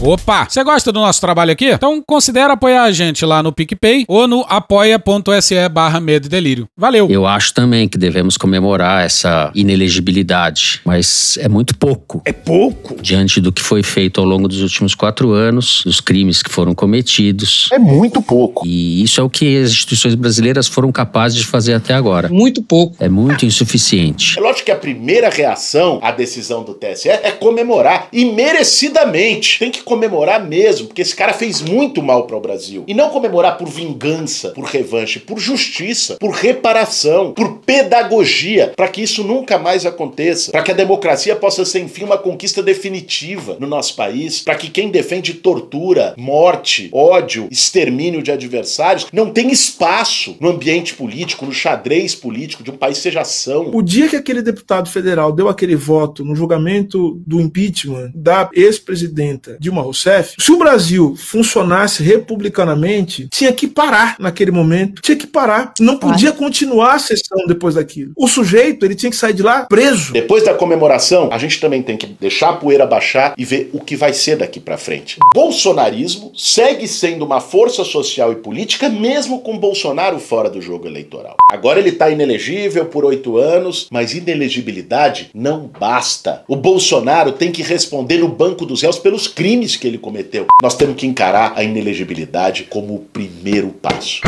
Opa! Você gosta do nosso trabalho aqui? Então considere apoiar a gente lá no PicPay ou no apoia.se barra medo e delírio. Valeu! Eu acho também que devemos comemorar essa inelegibilidade, mas é muito pouco. É pouco? Diante do que foi feito ao longo dos últimos quatro anos, dos crimes que foram cometidos. É muito pouco. E isso é o que as instituições brasileiras foram capazes de fazer até agora. Muito pouco. É muito insuficiente. É lógico que a primeira reação à decisão do TSE é comemorar, e merecidamente. Tem que comemorar mesmo, porque esse cara fez muito mal para o Brasil. E não comemorar por vingança, por revanche, por justiça, por reparação, por pedagogia, para que isso nunca mais aconteça, para que a democracia possa ser enfim uma conquista definitiva no nosso país, para que quem defende tortura, morte, ódio, extermínio de adversários não tenha espaço no ambiente político, no xadrez político de um país seja ação. O dia que aquele deputado federal deu aquele voto no julgamento do impeachment da ex-presidenta Dilma Rousseff, se o Brasil funcionasse republicanamente, tinha que parar naquele momento, tinha que parar, não podia continuar a sessão depois daquilo. O sujeito, ele tinha que sair de lá preso. Depois da comemoração, a gente também tem que deixar a poeira baixar e ver o que vai ser daqui para frente. Bolsonarismo segue sendo uma força social e política mesmo com Bolsonaro fora do jogo eleitoral. Agora ele tá inelegível por oito anos, mas inelegibilidade não basta. O Bolsonaro tem que responder no banco dos réus pelos crimes que ele cometeu. Nós temos que encarar a inelegibilidade como o primeiro passo.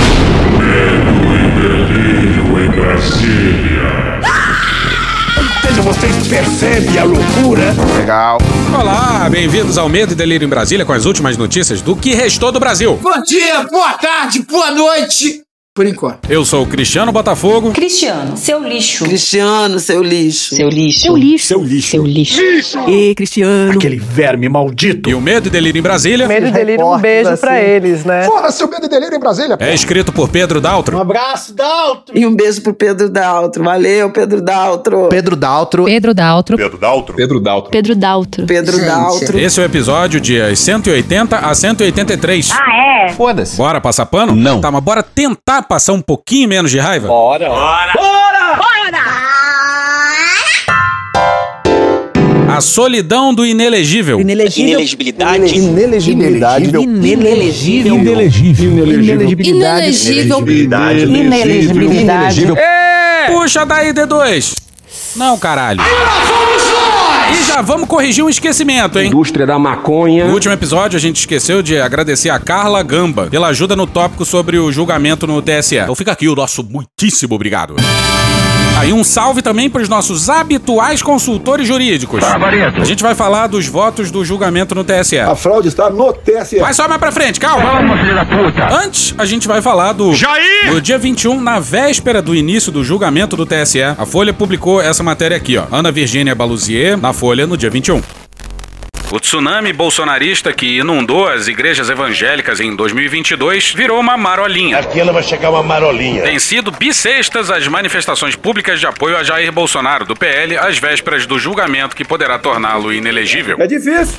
em Brasília. Veja, vocês percebem a loucura? Legal. Olá, bem-vindos ao Medo e Delírio em Brasília com as últimas notícias do que restou do Brasil. Bom dia, boa tarde, boa noite. Por enquanto. Eu sou o Cristiano Botafogo. Cristiano, seu lixo. Cristiano, seu lixo. Seu lixo. Seu lixo. Seu lixo. Seu lixo. E Cristiano. Aquele verme maldito. E o Medo e Delírio em Brasília Medo e delírio, um beijo pra eles, né? Foda-se o medo e delírio em Brasília. é escrito por Pedro Daltro. Um abraço, Dalton. E um beijo pro Pedro Daltro. Valeu, Pedro Daltro. Pedro Daltro. Pedro Daltro. Pedro Daltro. Pedro Daltro. Pedro Daltro. Pedro Daltro. Esse é o episódio dias 180 a 183. Ah, é? Foda-se. Bora passar pano? Não. Tá, mas bora tentar passar um pouquinho menos de raiva? Bora. Bora. A solidão do inelegível. Inelegibilidade. Inelegibilidade. Inelegível. Inelegível. Inelegivel. Inelegibilidade. Puxa daí, D2. Não, caralho. E já vamos corrigir um esquecimento, hein? Indústria da maconha. No último episódio, a gente esqueceu de agradecer a Carla Gamba pela ajuda no tópico sobre o julgamento no TSE. Então fica aqui o nosso muitíssimo obrigado. Aí um salve também para os nossos habituais consultores jurídicos. A gente vai falar dos votos do julgamento no TSE. A fraude está no TSE. Vai só mais pra frente, calma. Vamos, filho da puta. Antes, a gente vai falar do. Jair! No dia 21, na véspera do início do julgamento do TSE, a Folha publicou essa matéria aqui, ó. Ana Virgínia Baluzier, na Folha, no dia 21. O tsunami bolsonarista que inundou as igrejas evangélicas em 2022 virou uma marolinha. Aqui ela vai chegar uma marolinha. Tem sido bissextas as manifestações públicas de apoio a Jair Bolsonaro, do PL, às vésperas do julgamento que poderá torná-lo inelegível. É difícil.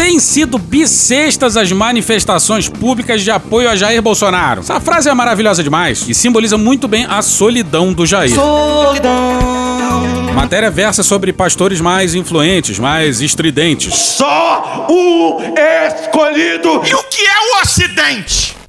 Tem sido bissextas as manifestações públicas de apoio a Jair Bolsonaro. Essa frase é maravilhosa demais e simboliza muito bem a solidão do Jair. A matéria versa sobre pastores mais influentes, mais estridentes. Só o escolhido. E o que é o Ocidente?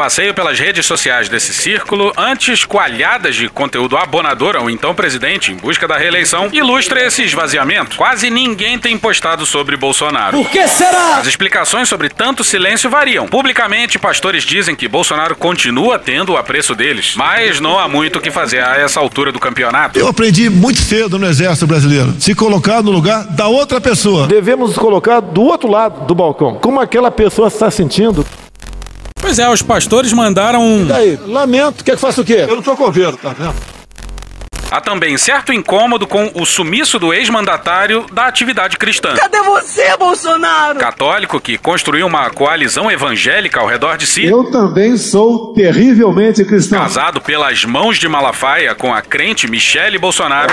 Passeio pelas redes sociais desse círculo, antes coalhadas de conteúdo abonador ao então presidente em busca da reeleição, ilustra esse esvaziamento. Quase ninguém tem postado sobre Bolsonaro. Por que será? As explicações sobre tanto silêncio variam. Publicamente, pastores dizem que Bolsonaro continua tendo o apreço deles, mas não há muito o que fazer a essa altura do campeonato. Eu aprendi muito cedo no Exército Brasileiro. Se colocar no lugar da outra pessoa. Devemos nos colocar do outro lado do balcão. Como aquela pessoa está sentindo. Pois é, os pastores mandaram um. E daí? Lamento. Quer que faça o quê? Eu não sou coveiro, tá vendo? Há também certo incômodo com o sumiço do ex-mandatário da atividade cristã. Cadê você, Bolsonaro? Católico que construiu uma coalizão evangélica ao redor de si. Eu também sou terrivelmente cristão. Casado pelas mãos de Malafaia com a crente Michele Bolsonaro.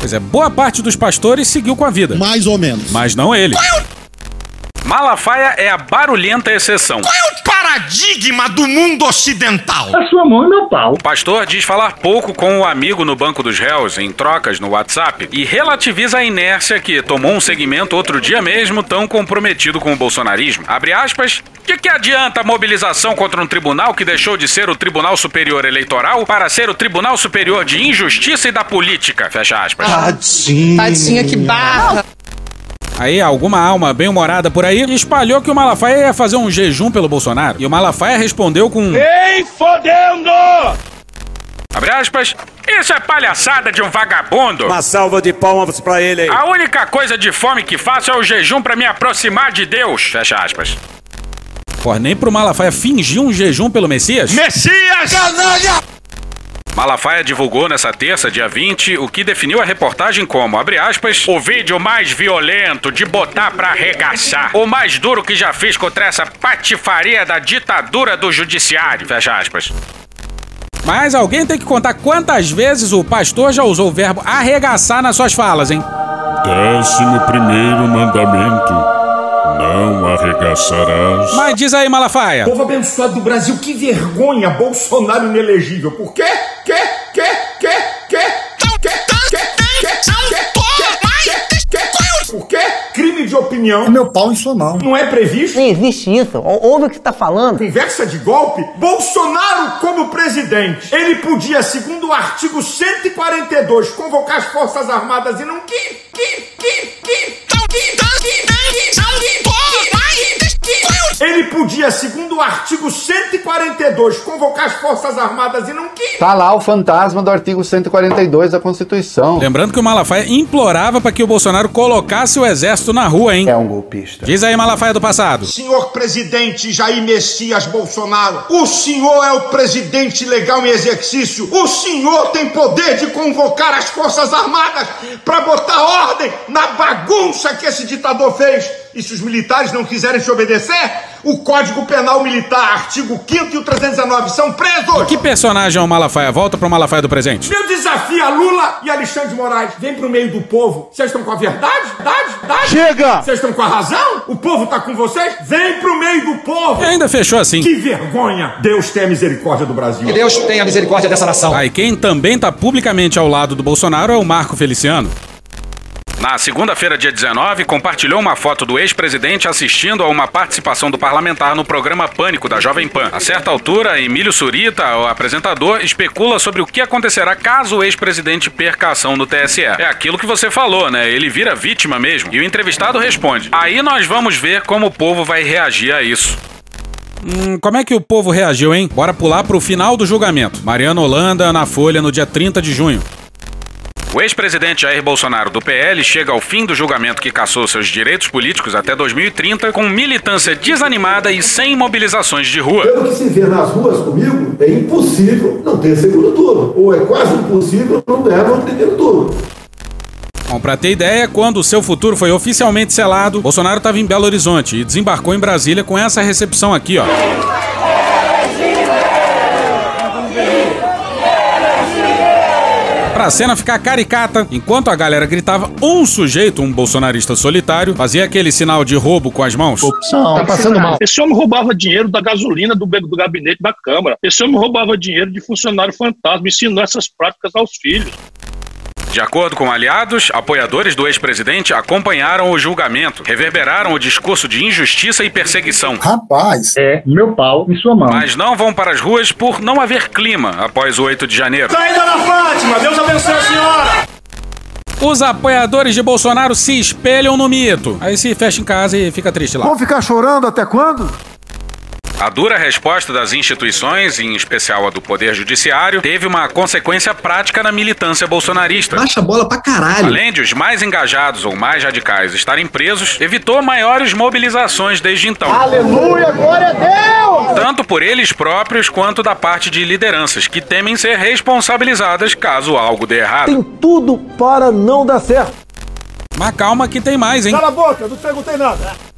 Pois é, boa parte dos pastores seguiu com a vida. Mais ou menos. Mas não ele. Malafaia é a barulhenta exceção. Qual é o paradigma do mundo ocidental? A sua mão e meu pau. O pastor diz falar pouco com o amigo no banco dos réus em trocas no WhatsApp e relativiza a inércia que tomou um segmento outro dia mesmo tão comprometido com o bolsonarismo. Abre aspas. De que adianta a mobilização contra um tribunal que deixou de ser o Tribunal Superior Eleitoral para ser o Tribunal Superior de Injustiça e da Política? Fecha aspas. Tadinho. Tadinha, que barra. Aí, alguma alma bem-humorada por aí espalhou que o Malafaia ia fazer um jejum pelo Bolsonaro. E o Malafaia respondeu com. Ei, fodendo! Abre aspas. Isso é palhaçada de um vagabundo. Uma salva de palmas pra ele aí. A única coisa de fome que faço é o jejum para me aproximar de Deus. Fecha aspas. Pô, nem pro Malafaia fingir um jejum pelo Messias? Messias! Canalha! Malafaia divulgou nessa terça, dia 20, o que definiu a reportagem como, abre aspas, o vídeo mais violento de botar pra arregaçar. O mais duro que já fiz contra essa patifaria da ditadura do judiciário. Fecha aspas. Mas alguém tem que contar quantas vezes o pastor já usou o verbo arregaçar nas suas falas, hein? Décimo primeiro mandamento. Arregaçarás. Mas diz aí, Malafaia. Povo abençoado do Brasil, que vergonha! Bolsonaro inelegível. Por quê? Quê? Quê? Quê? Quê? Por quê? Crime de opinião. É meu pau em sua mão. Não é previsto? Não existe isso. Ouve o que você tá falando. Conversa de golpe? Bolsonaro como presidente. Ele podia, segundo o artigo 142, convocar as Forças Armadas e não quis, quis, quis, quis. Ele podia, segundo o artigo 142, convocar as Forças Armadas e não quis. Tá lá o fantasma do artigo 142 da Constituição. Lembrando que o Malafaia implorava para que o Bolsonaro colocasse o exército na rua, hein? É um golpista. Diz aí, Malafaia do passado. Senhor presidente Jair Messias Bolsonaro, o senhor é o presidente legal em exercício. O senhor tem poder de convocar as Forças Armadas para botar ordem na bagunça que esse ditador fez. E se os militares não quiserem se obedecer, o Código Penal Militar, artigo 5 e o 319 são presos! E que personagem é o Malafaia? Volta pro Malafaia do presente. Eu desafio a Lula e Alexandre de Moraes. Vem pro meio do povo. Vocês estão com a verdade? Verdade? Verdade? Chega! Vocês estão com a razão? O povo tá com vocês? Vem pro meio do povo! E ainda fechou assim. Que vergonha! Deus tenha misericórdia do Brasil. Que Deus tenha misericórdia dessa nação. Aí quem também tá publicamente ao lado do Bolsonaro é o Marco Feliciano. Na segunda-feira, dia 19, compartilhou uma foto do ex-presidente assistindo a uma participação do parlamentar no programa Pânico da Jovem Pan. A certa altura, Emílio Surita, o apresentador, especula sobre o que acontecerá caso o ex-presidente perca a ação no TSE. É aquilo que você falou, né? Ele vira vítima mesmo. E o entrevistado responde: Aí nós vamos ver como o povo vai reagir a isso. Hum, como é que o povo reagiu, hein? Bora pular pro final do julgamento. Mariana Holanda na Folha no dia 30 de junho. O ex-presidente Jair Bolsonaro do PL chega ao fim do julgamento que caçou seus direitos políticos até 2030 com militância desanimada e sem mobilizações de rua. Pelo que se vê nas ruas comigo, é impossível não ter segundo turno. Ou é quase impossível não ganhar no primeiro turno. Bom, pra ter ideia, quando o seu futuro foi oficialmente selado, Bolsonaro estava em Belo Horizonte e desembarcou em Brasília com essa recepção aqui, ó. Pra cena ficar caricata, enquanto a galera gritava, um sujeito, um bolsonarista solitário, fazia aquele sinal de roubo com as mãos. Opção. Tá passando mal. Esse homem roubava dinheiro da gasolina do, do gabinete da Câmara. Esse homem roubava dinheiro de funcionário fantasma, ensinou essas práticas aos filhos. De acordo com aliados, apoiadores do ex-presidente acompanharam o julgamento, reverberaram o discurso de injustiça e perseguição. Rapaz. É, meu pau em sua mão. Mas não vão para as ruas por não haver clima após o 8 de janeiro. Sai, dona Fátima! Deus abençoe a senhora! Os apoiadores de Bolsonaro se espelham no mito. Aí se fecha em casa e fica triste lá. Vão ficar chorando até quando? A dura resposta das instituições, em especial a do Poder Judiciário, teve uma consequência prática na militância bolsonarista. Baixa a bola pra caralho. Além de os mais engajados ou mais radicais estarem presos, evitou maiores mobilizações desde então. Aleluia, glória a Deus! Tanto por eles próprios quanto da parte de lideranças, que temem ser responsabilizadas caso algo dê errado. Tem tudo para não dar certo. Mas calma que tem mais, hein? Cala a boca, não perguntei nada.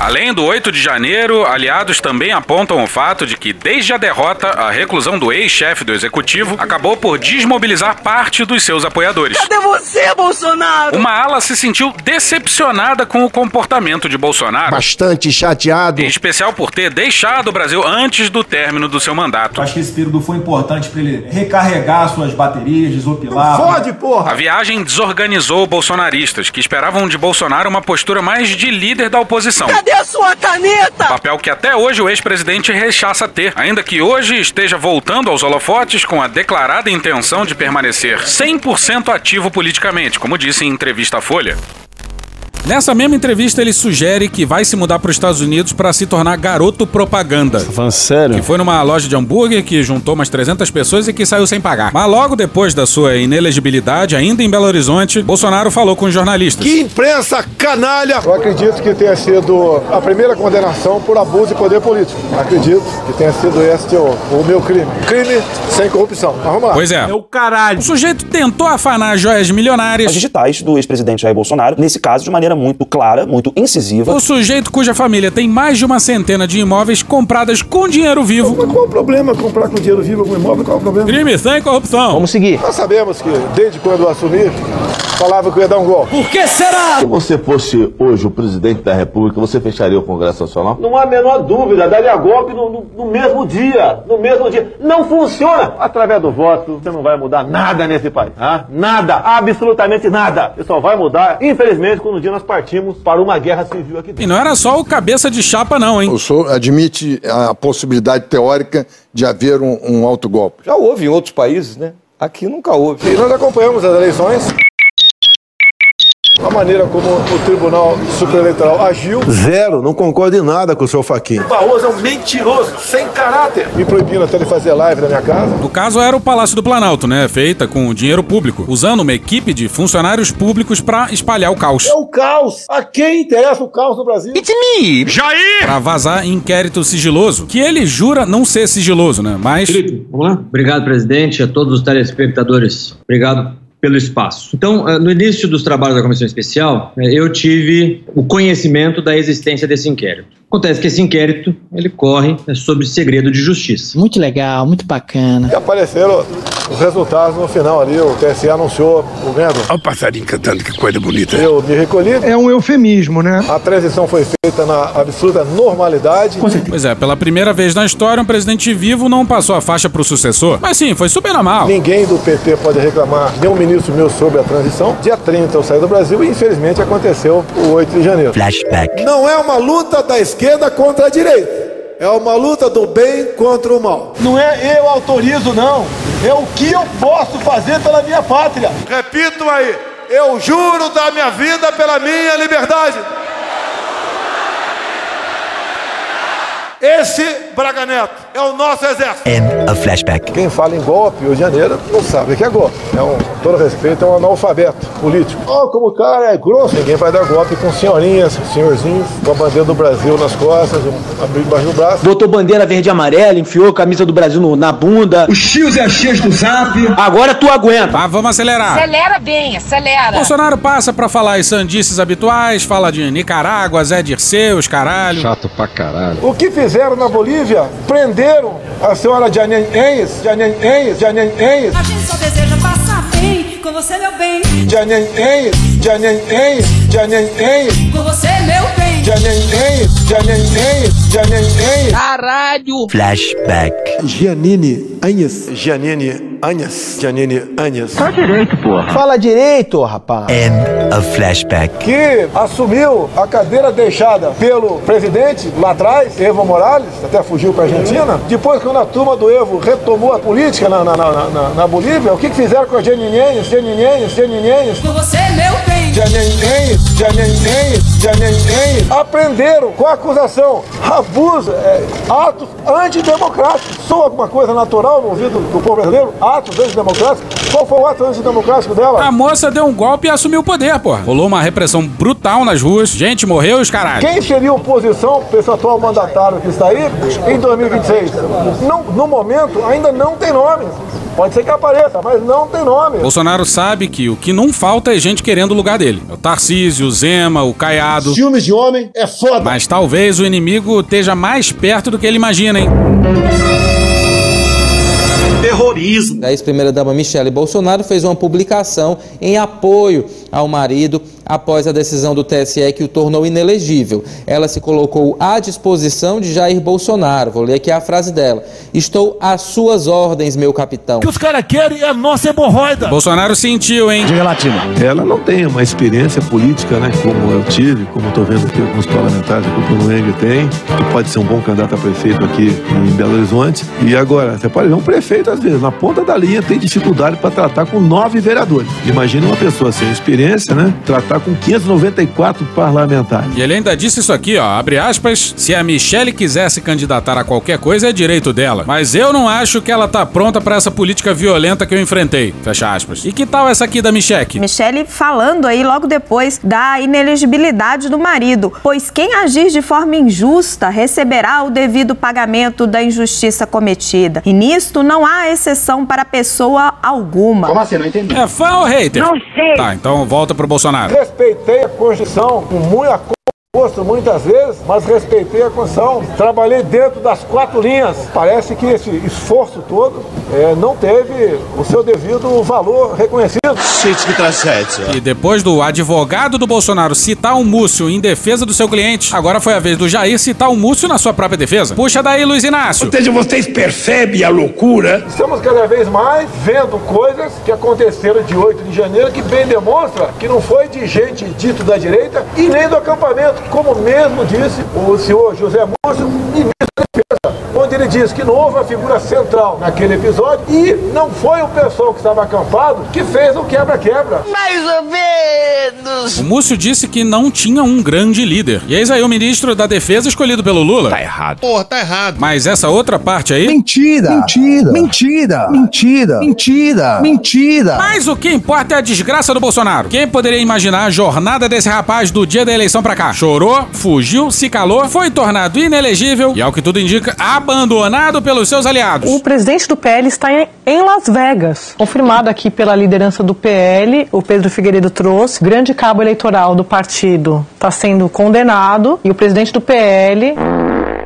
Além do 8 de janeiro, aliados também apontam o fato de que, desde a derrota, a reclusão do ex-chefe do executivo acabou por desmobilizar parte dos seus apoiadores. Cadê você, Bolsonaro? Uma ala se sentiu decepcionada com o comportamento de Bolsonaro. Bastante chateado. Em especial por ter deixado o Brasil antes do término do seu mandato. Acho que esse período foi importante para ele recarregar suas baterias, desopilar. Fode, porra! A viagem desorganizou bolsonaristas, que esperavam de Bolsonaro uma postura mais de líder da oposição. Cadê a sua caneta? Papel que até hoje o ex-presidente rechaça ter, ainda que hoje esteja voltando aos holofotes com a declarada intenção de permanecer 100% ativo politicamente, como disse em entrevista à Folha. Nessa mesma entrevista, ele sugere que vai se mudar para os Estados Unidos para se tornar garoto propaganda. Falando sério? Que foi numa loja de hambúrguer que juntou umas 300 pessoas e que saiu sem pagar. Mas logo depois da sua inelegibilidade, ainda em Belo Horizonte, Bolsonaro falou com os jornalistas. Que imprensa canalha! Eu acredito que tenha sido a primeira condenação por abuso de poder político. Acredito que tenha sido este o, o meu crime. Crime sem corrupção. Mas vamos lá. Pois é. o caralho. O sujeito tentou afanar joias milionárias. As digitais do ex-presidente Jair Bolsonaro, nesse caso, de maneira muito clara, muito incisiva. O sujeito cuja família tem mais de uma centena de imóveis compradas com dinheiro vivo. Mas qual o problema comprar com dinheiro vivo algum imóvel? Qual o problema? Crime sem corrupção. Vamos seguir. Nós sabemos que, desde quando eu assumi, falava que eu ia dar um golpe. Por que será? Se você fosse hoje o presidente da República, você fecharia o Congresso Nacional? Não há a menor dúvida, daria golpe no, no, no mesmo dia. No mesmo dia. Não funciona. Através do voto, você não vai mudar nada nesse país. Ah? Nada. Absolutamente nada. Você só vai mudar, infelizmente, quando um dia nós partimos para uma guerra civil aqui dentro. E não era só o cabeça de chapa, não, hein? O senhor admite a possibilidade teórica de haver um, um autogolpe? Já houve em outros países, né? Aqui nunca houve. E nós acompanhamos as eleições. A maneira como o Tribunal Supereleitoral agiu. Zero, não concordo em nada com o senhor Faquinha. Barroso é um mentiroso, sem caráter. Me proibindo até de fazer live na minha casa. No caso, era o Palácio do Planalto, né? Feita com dinheiro público, usando uma equipe de funcionários públicos para espalhar o caos. É o caos. A quem interessa o caos no Brasil? It's me! Jair! Pra vazar inquérito sigiloso, que ele jura não ser sigiloso, né? Mas. Vamos lá? Obrigado, presidente, a todos os telespectadores. Obrigado pelo espaço. Então, eh, no início dos trabalhos da comissão especial, eh, eu tive o conhecimento da existência desse inquérito. Acontece que esse inquérito, ele corre é sobre segredo de justiça. Muito legal, muito bacana. E apareceram os resultados no final ali. O TSE anunciou o ganhador. Olha o passarinho cantando, que coisa bonita. Eu me recolhi. É um eufemismo, né? A transição foi feita na absoluta normalidade. Pois é, pela primeira vez na história, um presidente vivo não passou a faixa pro sucessor. Mas sim, foi super normal. Ninguém do PT pode reclamar, nenhum ministro meu sobre a transição. Dia 30 eu saí do Brasil e infelizmente aconteceu o 8 de janeiro. Flashback. Não é uma luta da esquerda contra a direita. É uma luta do bem contra o mal. Não é eu autorizo, não. É o que eu posso fazer pela minha pátria. Repito aí. Eu juro dar minha vida pela minha liberdade. Esse Braga Neto é o nosso exército. End of flashback. Quem fala em golpe, Rio de Janeiro, não sabe o que é golpe. É um, todo respeito, é um analfabeto político. Oh, como o cara é grosso. Ninguém vai dar golpe com senhorinhas, senhorzinhos, com a bandeira do Brasil nas costas, abriu embaixo do braço. Botou bandeira verde e amarela, enfiou a camisa do Brasil no- na bunda. Os chios e as chias do zap. Agora tu aguenta. Ah, vamos acelerar. Acelera bem, acelera. Bolsonaro passa pra falar as sandices habituais, fala de Nicarágua, Zé Dirceu, os caralho. Chato pra caralho. O que fizeram na Bolívia? Prenderam a senhora Janine Enes, Janine Enes, Janine Enes, A gente só deseja passar bem com você, meu bem. Janine Enes, Janine Enes, Janine Enes, Com você, meu bem. Janine Enes, Janine Enes, Janine Enes. Caralho. Flashback. Giannini Anhas, Giannini Anhas, Giannini Anhas. Fala direito, porra. Fala direito, rapaz. End of flashback. Que assumiu a cadeira deixada pelo presidente lá atrás, Evo Morales, até fugiu para a Argentina. Depois, quando a turma do Evo retomou a política na, na, na, na, na Bolívia, o que, que fizeram com as Janinhenhas, Janinhenhas, Janinhenhas? Com você, meu bem. Janinhenhas, Janinhenhas, Janinhenhas. Aprenderam com a acusação, abuso, é, atos antidemocráticos. Sou alguma coisa natural no ouvido do povo brasileiro? Atos antidemocráticos? Qual foi o ato antidemocrático dela? A moça deu um golpe e assumiu o poder, porra. Rolou uma repressão brutal nas ruas, gente morreu os caralho. Quem seria oposição para esse atual mandatário que está aí em 2026? Não, no momento, ainda não tem nome. Pode ser que apareça, mas não tem nome. Bolsonaro sabe que o que não falta é gente querendo o lugar dele. É o Tarcísio, o Zema, o Caiado. Filmes de homem é foda. Mas talvez o inimigo esteja mais perto do que ele imagina, hein? Terrorismo. A ex-primeira-dama Michele Bolsonaro fez uma publicação em apoio ao marido após a decisão do TSE que o tornou inelegível. Ela se colocou à disposição de Jair Bolsonaro. Vou ler aqui a frase dela. Estou às suas ordens, meu capitão. O que os caras querem é a nossa hemorroida. Bolsonaro sentiu, hein? Diga latino. Ela não tem uma experiência política, né? Como eu tive, como estou vendo aqui alguns parlamentares aqui, o Bruno tem, que pode ser um bom candidato a prefeito aqui em Belo Horizonte. E agora, você pode ver um prefeito, às vezes, na ponta da linha, tem dificuldade para tratar com nove vereadores. Imagina uma pessoa sem experiência, né? Tratar com 594 parlamentares. E ele ainda disse isso aqui, ó, abre aspas, se a Michelle quiser se candidatar a qualquer coisa é direito dela, mas eu não acho que ela tá pronta para essa política violenta que eu enfrentei, fecha aspas. E que tal essa aqui da Michelle? Michele falando aí logo depois da inelegibilidade do marido, pois quem agir de forma injusta receberá o devido pagamento da injustiça cometida. E nisto não há exceção para pessoa alguma. Como assim? Não entendi. É fã ou hater? Não sei. Tá, então volta pro Bolsonaro. Respeitei a Constituição com muita gosto muitas vezes, mas respeitei a Constituição. Trabalhei dentro das quatro linhas. Parece que esse esforço todo é, não teve o seu devido valor reconhecido. Gente, que tragédia. E depois do advogado do Bolsonaro citar o Múcio em defesa do seu cliente, agora foi a vez do Jair citar o Múcio na sua própria defesa. Puxa daí, Luiz Inácio. Ou seja, vocês percebem a loucura? Estamos cada vez mais vendo coisas que aconteceram de 8 de janeiro que bem demonstra que não foi de gente dito da direita e nem do acampamento, como mesmo disse o senhor José Múcio, onde ele disse que não houve uma figura central naquele episódio e não foi o pessoal que estava acampado que fez o quebra-quebra. Mais ou menos. O Múcio disse que não tinha um grande líder. E eis aí o ministro da Defesa escolhido pelo Lula. Tá errado. Porra, tá errado. Mas essa outra parte aí. Mentira! Mentira! Mentira! Mentira! Mentira! Mentira! Mas o que importa é a desgraça do Bolsonaro. Quem poderia imaginar a jornada desse rapaz do dia da eleição pra cá? Chorou, fugiu, se calou, foi tornado inelegível e, ao que tudo indica, abandonado pelos seus aliados. O presidente do PL está em Las Vegas. Confirmado aqui pela liderança do PL, o Pedro Figueiredo trouxe. Grande cabo eleitoral do partido está sendo condenado e o presidente do PL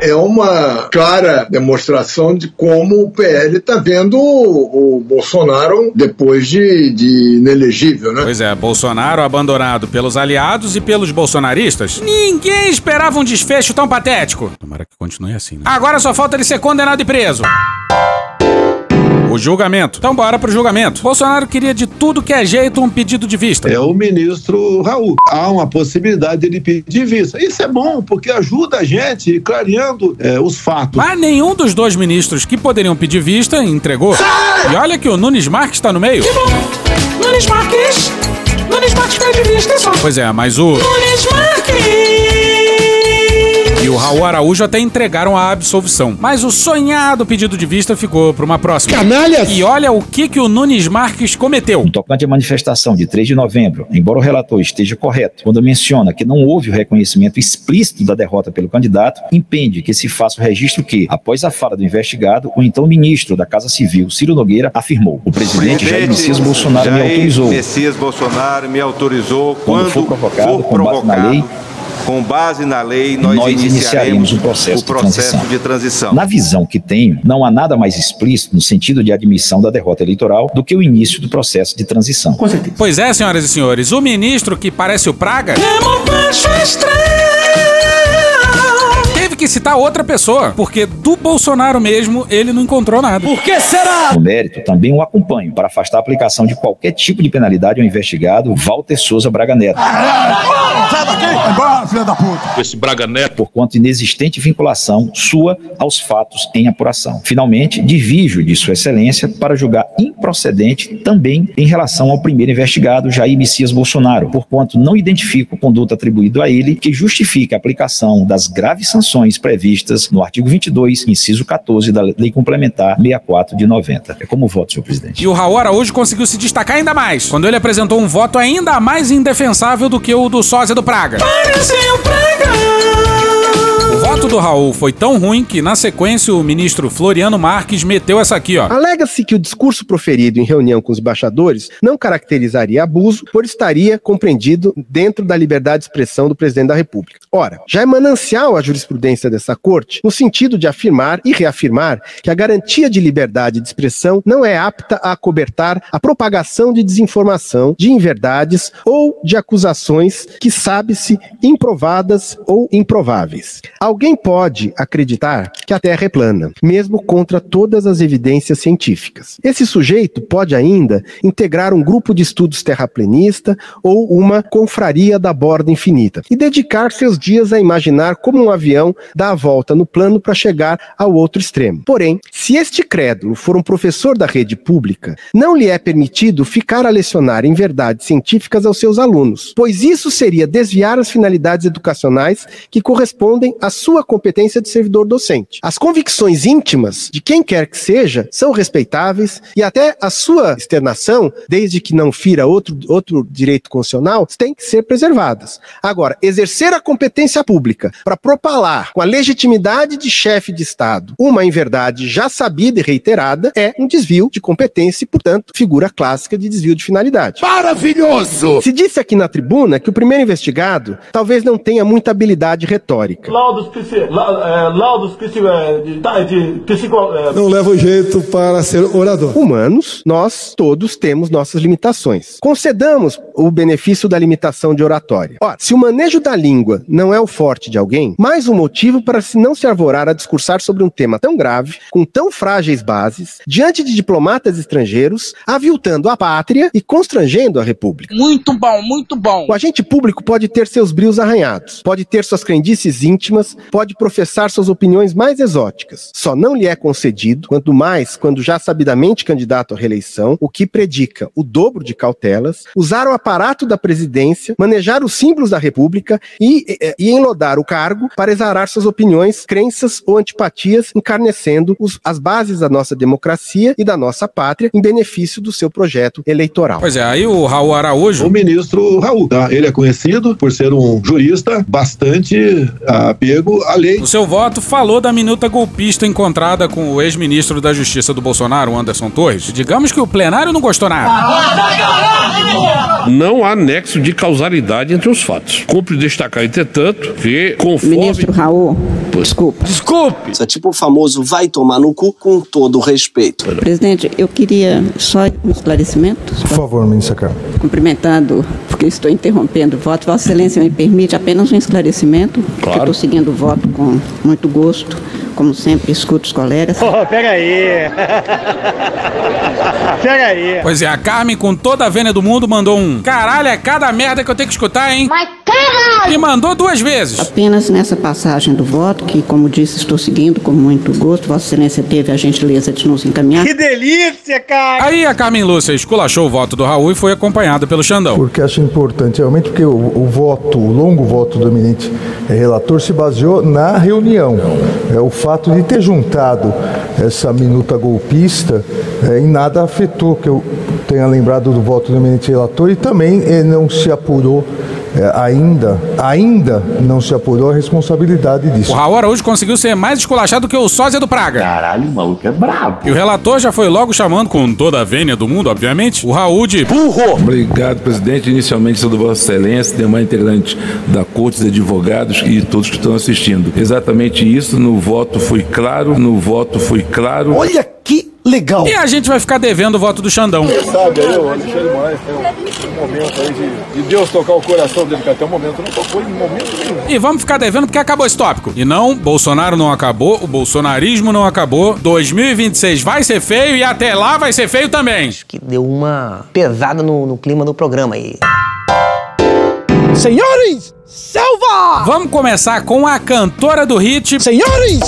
é uma clara demonstração de como o PL está vendo o, o Bolsonaro depois de, de inelegível, né? Pois é, Bolsonaro abandonado pelos aliados e pelos bolsonaristas. Ninguém esperava um desfecho tão patético. Tomara que continue assim, né? Agora só falta ele ser condenado e preso. O julgamento. Então bora pro julgamento. Bolsonaro queria de tudo que é jeito um pedido de vista. É o ministro Raul. Há uma possibilidade dele pedir vista. Isso é bom, porque ajuda a gente clareando é, os fatos. Mas nenhum dos dois ministros que poderiam pedir vista entregou. E olha que o Nunes Marques está no meio. Que bom. Nunes Marques. Nunes Marques pede vista só. Pois é, mas o... Nunes Marques. O Raul Araújo até entregaram a absolvição. Mas o sonhado pedido de vista ficou para uma próxima. Canalhas! E olha o que, que o Nunes Marques cometeu. No tocante à manifestação de 3 de novembro, embora o relator esteja correto, quando menciona que não houve o reconhecimento explícito da derrota pelo candidato, impede que se faça o registro que, após a fala do investigado, o então ministro da Casa Civil, Ciro Nogueira, afirmou: o presidente Jair Messias Bolsonaro Jair me autorizou. Messias Bolsonaro me autorizou Quando for provocado, com base na lei, com base na lei, nós, nós iniciaremos iniciaremos o processo, o processo de, de transição. Na visão que tenho, não há nada mais explícito no sentido de admissão da derrota eleitoral do que o início do processo de transição. Pois é, senhoras e senhores, o ministro que parece o Praga teve que citar outra pessoa, porque do Bolsonaro mesmo ele não encontrou nada. Por que será? No mérito, também o acompanho para afastar a aplicação de qualquer tipo de penalidade ao investigado Walter Souza Braga Neto. Sai daqui! Agora, filha da puta! Esse Braga Neto. Por conta de inexistente vinculação sua aos fatos em apuração. Finalmente, divijo de Sua Excelência para julgar improcedente também em relação ao primeiro investigado, Jair Messias Bolsonaro, por quanto não identifico conduta atribuído a ele que justifique a aplicação das graves sanções previstas no artigo 22, inciso 14 da Lei Complementar 64 de 90. É como voto, senhor presidente. E o Raul Araújo conseguiu se destacar ainda mais, quando ele apresentou um voto ainda mais indefensável do que o do sósia do Praga. Praga! Voto do Raul foi tão ruim que, na sequência, o ministro Floriano Marques meteu essa aqui, ó. Alega-se que o discurso proferido em reunião com os embaixadores não caracterizaria abuso, por estaria compreendido dentro da liberdade de expressão do presidente da República. Ora, já é manancial a jurisprudência dessa corte no sentido de afirmar e reafirmar que a garantia de liberdade de expressão não é apta a acobertar a propagação de desinformação, de inverdades ou de acusações que sabe-se improvadas ou improváveis. Alguém pode acreditar que a Terra é plana, mesmo contra todas as evidências científicas. Esse sujeito pode ainda integrar um grupo de estudos terraplenista ou uma confraria da borda infinita e dedicar seus dias a imaginar como um avião dá a volta no plano para chegar ao outro extremo. Porém, se este crédulo for um professor da rede pública, não lhe é permitido ficar a lecionar em verdades científicas aos seus alunos, pois isso seria desviar as finalidades educacionais que correspondem à sua competência de servidor docente. As convicções íntimas de quem quer que seja são respeitáveis e até a sua externação, desde que não fira outro, outro direito constitucional, tem que ser preservadas. Agora, exercer a competência pública para propalar com a legitimidade de chefe de Estado uma inverdade já sabida e reiterada é um desvio de competência e, portanto, figura clássica de desvio de finalidade. Maravilhoso! Se disse aqui na tribuna que o primeiro investigado talvez não tenha muita habilidade retórica. Laudos laudos Não leva o jeito para ser orador. Humanos, nós todos temos nossas limitações. Concedamos o benefício da limitação de oratória. Ora, se o manejo da língua não é o forte de alguém, mais um motivo para se não se arvorar a discursar sobre um tema tão grave, com tão frágeis bases, diante de diplomatas estrangeiros, aviltando a pátria e constrangendo a república. Muito bom, muito bom. O agente público pode ter seus brios arranhados, pode ter suas crendices íntimas, pode professar suas opiniões mais exóticas. Só não lhe é concedido, quanto mais quando já sabidamente candidato à reeleição, o que predica o dobro de cautelas, usar o aparato da presidência, manejar os símbolos da república e, e, e enlodar o cargo para exarar suas opiniões, crenças ou antipatias, encarnecendo os- as bases da nossa democracia e da nossa pátria em benefício do seu projeto eleitoral. Pois é, aí o Raul Araújo. O ministro Raul, tá? Ele é conhecido por ser um jurista bastante apego à lei. No seu voto, falou da minuta golpista encontrada com o ex-ministro da Justiça do Bolsonaro, Anderson Torres. Digamos que o plenário não gostou nada. Não há nexo de causalidade entre os fatos. Cumpre destacar, entretanto, que conforme. Ministro Raul, desculpa. Desculpe! Isso é tipo o famoso vai tomar no cu com todo o respeito. Presidente, eu queria só um esclarecimento. Por favor, ministra Carmen. Cumprimentado, porque estou interrompendo o voto. Vossa Excelência me permite apenas um esclarecimento, porque Claro. eu estou seguindo o voto com muito gosto, como sempre escuto os colegas. Oh, pega aí. pega aí. Pois é, a Carmen, com toda a vênia do mundo, mandou um caralho, é cada merda que eu tenho que escutar, hein? Mas! E mandou duas vezes. Apenas nessa passagem do voto, que, como disse, estou seguindo com muito gosto. Vossa Excelência teve a gentileza de nos encaminhar. Que delícia, cara. Aí a Carmen Lúcia esculachou o voto do Raul e foi acompanhada pelo Xandão. Porque acho importante, realmente, porque o, o voto, o longo voto do eminente eh, relator se baseou na reunião. É, o fato de ter juntado essa minuta golpista eh, em nada afetou que eu tenha lembrado do voto do eminente relator e também eh, não se apurou eh, ainda, ainda não se apurou a responsabilidade disso. O Raul Araújo conseguiu ser mais esculachado que o sósia do Praga. Caralho, o maluco é brabo. E o relator já foi logo chamando, com toda a vênia do mundo, obviamente, o Raul de burro. Obrigado, presidente. Inicialmente, sou do Vossa Excelência, demais integrantes da Corte de Advogados e todos que estão assistindo. Exatamente isso, no voto foi claro, no voto foi claro. Olha que legal. E a gente vai ficar devendo o voto do Xandão. Você sabe aí, o Alexandre Moraes tem um, um momento aí de, de, Deus tocar o coração dele, que até o momento não tocou em momento nenhum. E vamos ficar devendo porque acabou esse tópico. E não, Bolsonaro não acabou, o bolsonarismo não acabou. 2026 vai ser feio e até lá vai ser feio também. Acho que deu uma pesada no, no clima do programa aí. Senhores, selva! Vamos começar com a cantora do hit. Senhores,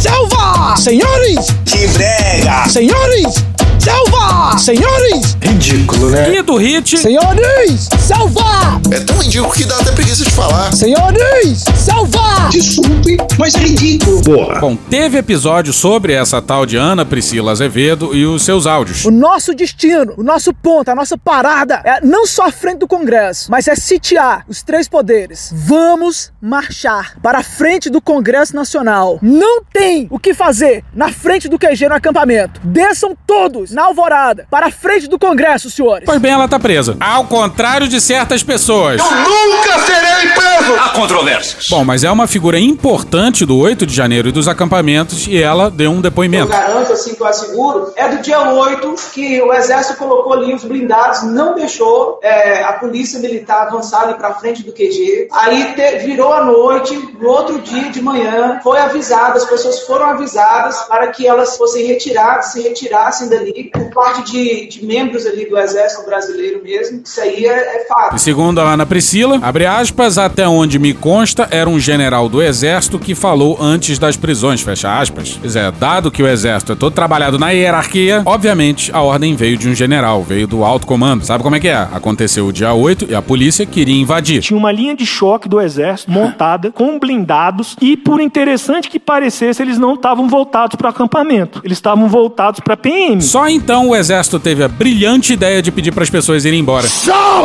selva! Senhores! Que brega! Senhores, selva! Senhores! Ridículo, né? E do hit. Senhores, selva! É tão ridículo que dá até preguiça de falar. Senhores, selva! Desculpe, mas é ridículo. Porra. Bom, teve episódio sobre essa tal de Ana Priscila Azevedo e os seus áudios. O nosso destino, o nosso ponto, a nossa parada é não só a frente do Congresso, mas é sitiar os três poderes. Vamos marchar para a frente do Congresso Nacional. Não tem o que fazer na frente do QG no acampamento. Desçam todos na alvorada para a frente do Congresso, senhores. Pois bem, ela tá presa. Ao contrário de certas pessoas. Eu nunca serei preso! Há controvérsias. Bom, mas é uma figura importante do 8 de janeiro e dos acampamentos e ela deu um depoimento. Eu garanto, assim que eu asseguro, é do dia 8 que o Exército colocou ali os blindados, não deixou é, a polícia militar avançar ali para frente do QG. Aí te, virou a noite, no outro dia de manhã, foi avisado, as pessoas foram avisadas para que elas fossem retiradas, se retirassem dali, por parte de, de membros ali do Exército Brasileiro mesmo. Isso aí é, é fato. E segundo a Ana Priscila, abre aspas, até onde me consta, era um general do Exército que falou antes das prisões, fecha aspas. Pois é, dado que o Exército é todo trabalhado na hierarquia, obviamente a ordem veio de um general, veio do alto comando. Sabe como é que é? Aconteceu o dia 8 e a polícia queria invadir. Tinha uma linha de choque do Exército montada com blindados e, por interessante que parecesse, eles não estavam voltados para acampamento. Eles estavam voltados para PM. Só então o Exército teve a brilhante ideia de pedir para as pessoas irem embora.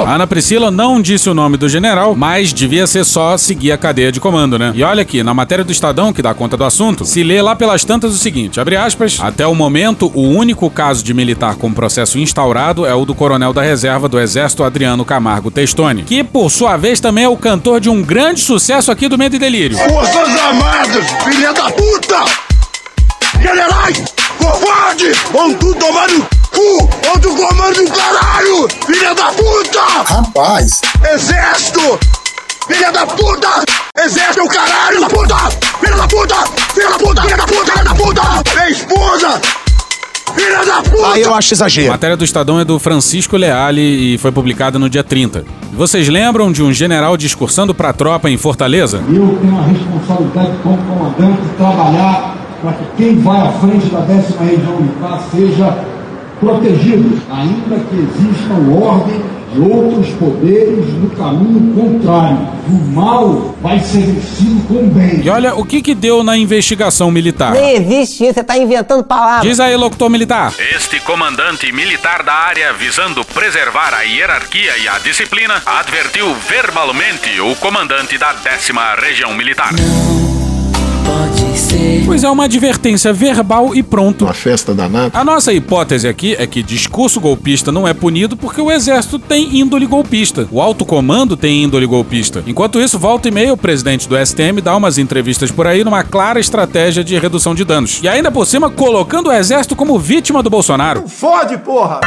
A Ana Priscila não disse o nome do general, mas devia ser só seguir a cadeia de comando, né? E olha aqui, na matéria do Estadão, que dá conta do assunto, se lê lá pelas tantas o seguinte, abre aspas, até o momento, o único caso de militar com processo instaurado é o do coronel da reserva do Exército, Adriano Camargo Testoni, que, por sua vez, também é o cantor de um grande sucesso aqui do Medo e Delírio. Forças Armadas, filha da puta! Generais, covarde, vão tudo tomar no cu, outro comando do caralho, filha da puta! Rapaz, Exército, filha da puta! Exército é o caralho, da puta! Filha da puta! Filha da puta! Filha da puta! Filha da puta! Minha esposa! Filha da puta! Aí eu acho A exagero. matéria do Estadão é do Francisco Leale e foi publicada no dia 30. Vocês lembram de um general discursando pra tropa em Fortaleza? Eu tenho a responsabilidade como comandante de trabalhar para que quem vai à frente da décima região militar seja protegido, ainda que existam ordem de outros poderes no caminho contrário. O mal vai ser vencido com o bem. E olha o que que deu na investigação militar. Nem existe isso, você tá inventando palavras. Diz aí, locutor militar. Este comandante militar da área, visando preservar a hierarquia e a disciplina, advertiu verbalmente o comandante da décima região militar. Pois é, uma advertência verbal e pronto. Uma festa danada. A nossa hipótese aqui é que discurso golpista não é punido porque o exército tem índole golpista. O alto comando tem índole golpista. Enquanto isso, volta e meia, o presidente do STM dá umas entrevistas por aí numa clara estratégia de redução de danos. E ainda por cima, colocando o exército como vítima do Bolsonaro. Fode, porra!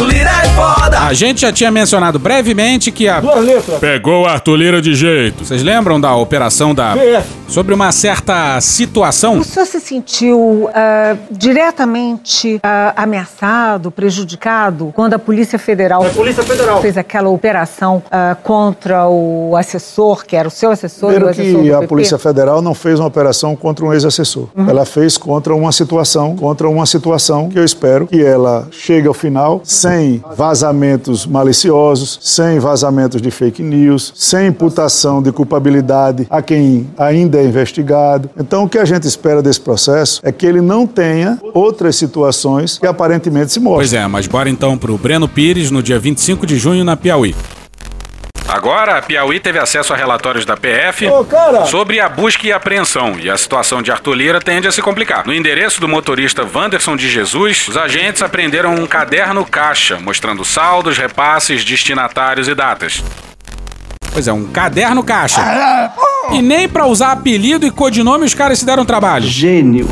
Arthur Lira é foda! A gente já tinha mencionado brevemente que a. Duas letras. Pegou o Arthur Lira de jeito. Vocês lembram da operação da. PF. Sobre uma certa situação? O senhor se sentiu ah, diretamente ah, ameaçado, prejudicado, quando a Polícia Federal, É Polícia Federal. fez aquela operação ah, contra o assessor, que era o seu assessor e o Primeiro assessor que do a PP? Polícia Federal não fez uma operação contra um ex-assessor. Ela fez contra uma situação, contra uma situação que eu espero que ela chegue ao final sem vazamentos maliciosos, sem vazamentos de fake news, sem imputação de culpabilidade a quem ainda é investigado. Então o que a gente espera desse processo é que ele não tenha outras situações que aparentemente se mostram. Pois é, mas bora então pro Breno Pires no dia 25 de junho na Piauí. Agora, a Piauí teve acesso a relatórios da PF Ô, sobre a busca e apreensão, e a situação de Arthur Lira tende a se complicar. No endereço do motorista Wanderson de Jesus, os agentes apreenderam um caderno caixa, mostrando saldos, repasses, destinatários e datas. Pois é, um caderno caixa. E nem pra usar apelido e codinome os caras se deram trabalho. Gênio.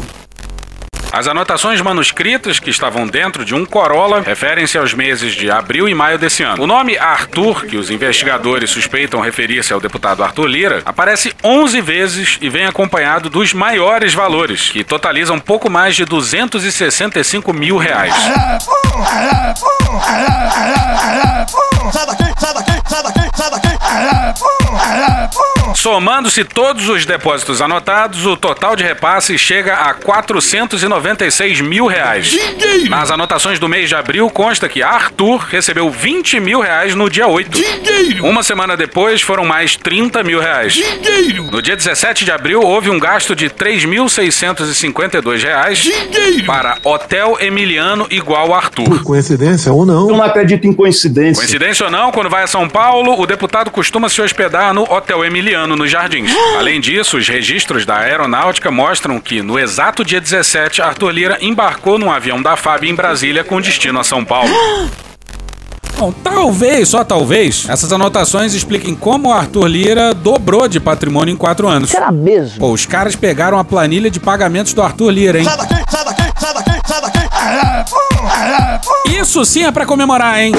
As anotações manuscritas que estavam dentro de um Corolla referem-se aos meses de abril e maio desse ano. O nome Arthur, que os investigadores suspeitam referir-se ao deputado Arthur Lira, aparece 11 vezes e vem acompanhado dos maiores valores, que totalizam pouco mais de 265 mil reais. Sai daqui, sai daqui, sai daqui, sai daqui. Somando-se todos os depósitos anotados, o total de repasse chega a 496 mil reais. Nas anotações do mês de abril consta que Arthur recebeu 20 mil reais no dia 8. Uma semana depois foram mais 30 mil reais. No dia 17 de abril houve um gasto de 3.652 reais para Hotel Emiliano igual Arthur. Coincidência ou não? Eu não acredito em coincidência. Coincidência ou não, quando vai a São Paulo, o deputado costuma se hospedar no Hotel Emiliano, nos Jardins. Além disso, os registros da aeronáutica mostram que, no exato dia 17, Arthur Lira embarcou num avião da FAB em Brasília com destino a São Paulo. Bom, talvez, só talvez, essas anotações expliquem como o Arthur Lira dobrou de patrimônio em quatro anos. Será mesmo? Pô, os caras pegaram a planilha de pagamentos do Arthur Lira, hein? Sai daqui, sai daqui, sai daqui, sai daqui. Isso sim é pra comemorar, hein?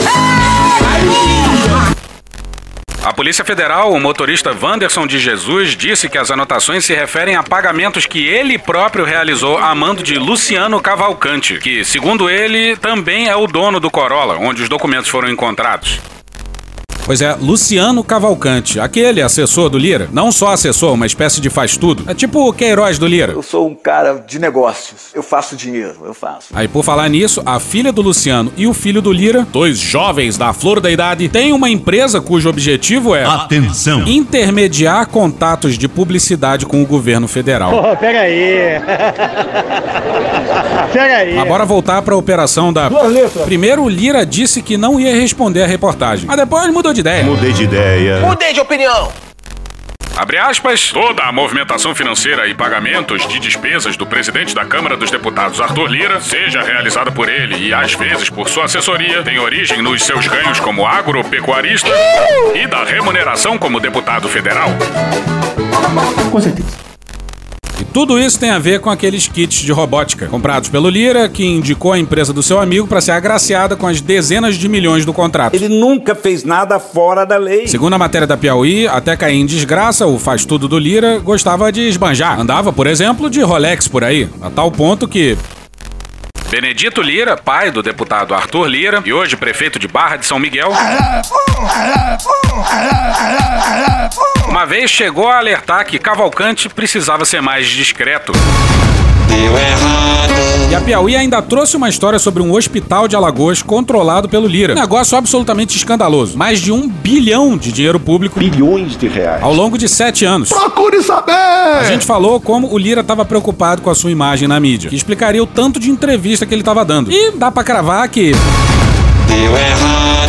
A Polícia Federal, o motorista Wanderson de Jesus, disse que as anotações se referem a pagamentos que ele próprio realizou a mando de Luciano Cavalcante, que, segundo ele, também é o dono do Corolla, onde os documentos foram encontrados. Pois é, Luciano Cavalcante, aquele assessor do Lira, não só assessor, uma espécie de faz tudo. É tipo o Queiroz do Lira. Eu sou um cara de negócios. Eu faço dinheiro, eu faço. Aí, por falar nisso, a filha do Luciano e o filho do Lira, dois jovens da flor da idade, têm uma empresa cujo objetivo é. Atenção! Intermediar contatos de publicidade com o governo federal. Pô, pega aí. pega aí. Mas bora voltar pra operação da. Primeiro, o Lira disse que não ia responder a reportagem. Mas depois mudou de ideia. Mudei de ideia. Mudei de opinião. Abre aspas, toda a movimentação financeira e pagamentos de despesas do presidente da Câmara dos Deputados, Arthur Lira, seja realizada por ele e às vezes por sua assessoria, tem origem nos seus ganhos como agropecuarista e da remuneração como deputado federal. Com certeza. E tudo isso tem a ver com aqueles kits de robótica comprados pelo Lira, que indicou a empresa do seu amigo para ser agraciada com as dezenas de milhões do contrato. Ele nunca fez nada fora da lei. Segundo a matéria da Piauí, até cair em desgraça, o faz tudo do Lira gostava de esbanjar. Andava, por exemplo, de Rolex por aí, a tal ponto que Benedito Lira, pai do deputado Arthur Lira e hoje prefeito de Barra de São Miguel, uma vez chegou a alertar que Cavalcante precisava ser mais discreto. E a Piauí ainda trouxe uma história sobre um hospital de Alagoas controlado pelo Lira. Um negócio absolutamente escandaloso. Mais de um bilhão de dinheiro público. Bilhões de reais. Ao longo de sete anos. Procure saber! A gente falou como o Lira estava preocupado com a sua imagem na mídia, que explicaria o tanto de entrevista que ele estava dando. E dá pra cravar que. Deu errado.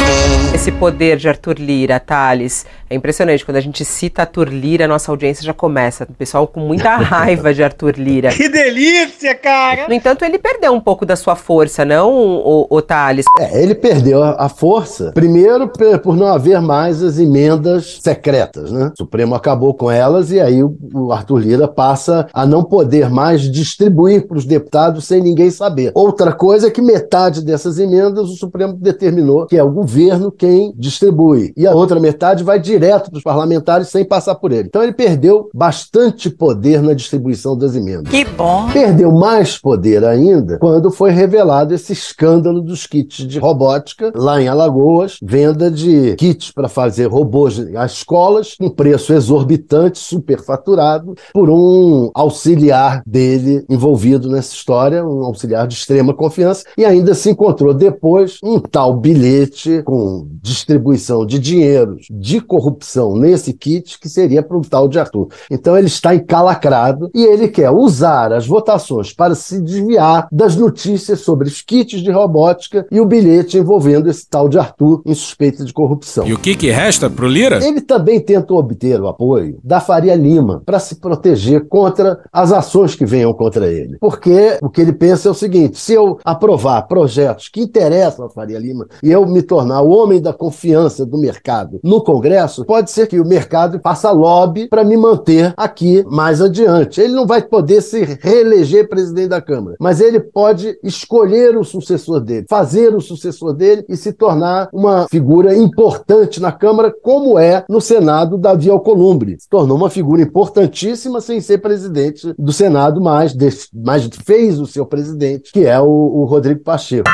Esse poder de Arthur Lira, Thales, é impressionante. Quando a gente cita Arthur Lira, a nossa audiência já começa. O pessoal com muita raiva de Arthur Lira. Que delícia, cara! No entanto, ele perdeu um pouco da sua força, não, o, o Thales? É, ele perdeu a, a força, primeiro por não haver mais as emendas secretas, né? O Supremo acabou com elas e aí o, o Arthur Lira passa a não poder mais distribuir para os deputados sem ninguém saber. Outra coisa é que metade dessas emendas o Supremo determinou que é o governo quem distribui. E a outra metade vai direto para os parlamentares sem passar por ele. Então ele perdeu bastante poder na distribuição das emendas. Que bom! Perdeu mais poder ainda quando foi revelado esse escândalo dos kits de robótica lá em Alagoas, venda de kits para fazer robôs às escolas, com preço exorbitante, superfaturado, por um auxiliar dele envolvido nessa história, um auxiliar de extrema confiança, e ainda se encontrou depois um tal bilhete com distribuição de dinheiros de corrupção nesse kit que seria para o tal de Arthur. Então ele está encalacrado e ele quer usar as votações para se desviar das notícias sobre os kits de robótica e o bilhete envolvendo esse tal de Arthur em suspeita de corrupção. E o que, que resta pro Lira? Ele também tenta obter o apoio da Faria Lima para se proteger contra as ações que venham contra ele. Porque o que ele pensa é o seguinte: se eu aprovar projetos que interessam a Faria Lima e eu me tornar o homem da da confiança do mercado no Congresso, pode ser que o mercado faça lobby para me manter aqui mais adiante. Ele não vai poder se reeleger presidente da Câmara, mas ele pode escolher o sucessor dele, fazer o sucessor dele e se tornar uma figura importante na Câmara, como é no Senado Davi Alcolumbre. Se tornou uma figura importantíssima sem ser presidente do Senado, mas, mas fez o seu presidente, que é o, o Rodrigo Pacheco.